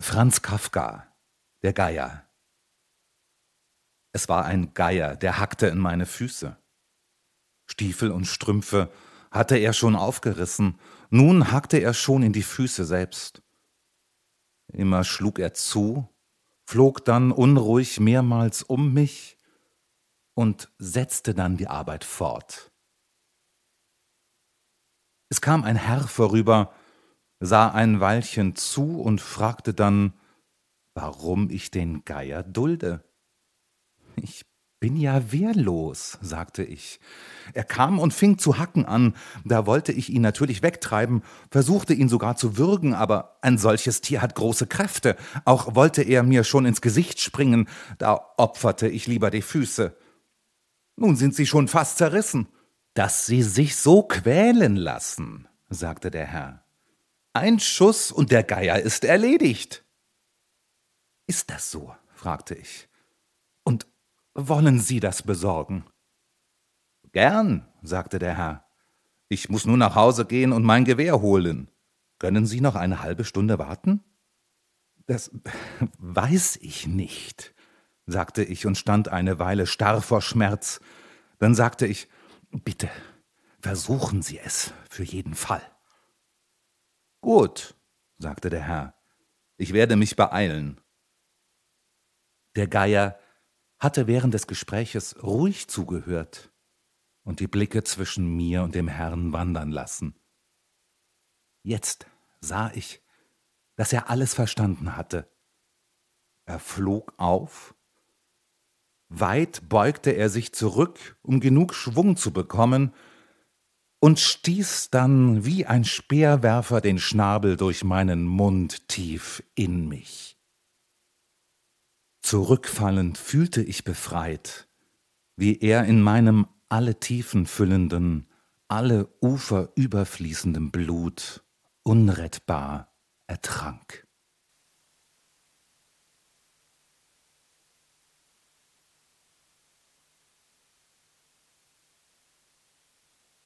Franz Kafka, der Geier. Es war ein Geier, der hackte in meine Füße. Stiefel und Strümpfe hatte er schon aufgerissen, nun hackte er schon in die Füße selbst. Immer schlug er zu, flog dann unruhig mehrmals um mich und setzte dann die Arbeit fort. Es kam ein Herr vorüber, sah ein Weilchen zu und fragte dann, warum ich den Geier dulde. Ich bin ja wehrlos, sagte ich. Er kam und fing zu hacken an, da wollte ich ihn natürlich wegtreiben, versuchte ihn sogar zu würgen, aber ein solches Tier hat große Kräfte, auch wollte er mir schon ins Gesicht springen, da opferte ich lieber die Füße. Nun sind sie schon fast zerrissen. Dass sie sich so quälen lassen, sagte der Herr. Ein Schuss und der Geier ist erledigt. Ist das so? fragte ich. Und wollen Sie das besorgen? Gern, sagte der Herr. Ich muss nur nach Hause gehen und mein Gewehr holen. Können Sie noch eine halbe Stunde warten? Das weiß ich nicht, sagte ich und stand eine Weile starr vor Schmerz. Dann sagte ich, bitte, versuchen Sie es für jeden Fall. Gut, sagte der Herr, ich werde mich beeilen. Der Geier hatte während des Gespräches ruhig zugehört und die Blicke zwischen mir und dem Herrn wandern lassen. Jetzt sah ich, dass er alles verstanden hatte. Er flog auf, weit beugte er sich zurück, um genug Schwung zu bekommen, und stieß dann wie ein Speerwerfer den Schnabel durch meinen Mund tief in mich. Zurückfallend fühlte ich befreit, wie er in meinem alle Tiefen füllenden, alle Ufer überfließenden Blut unrettbar ertrank.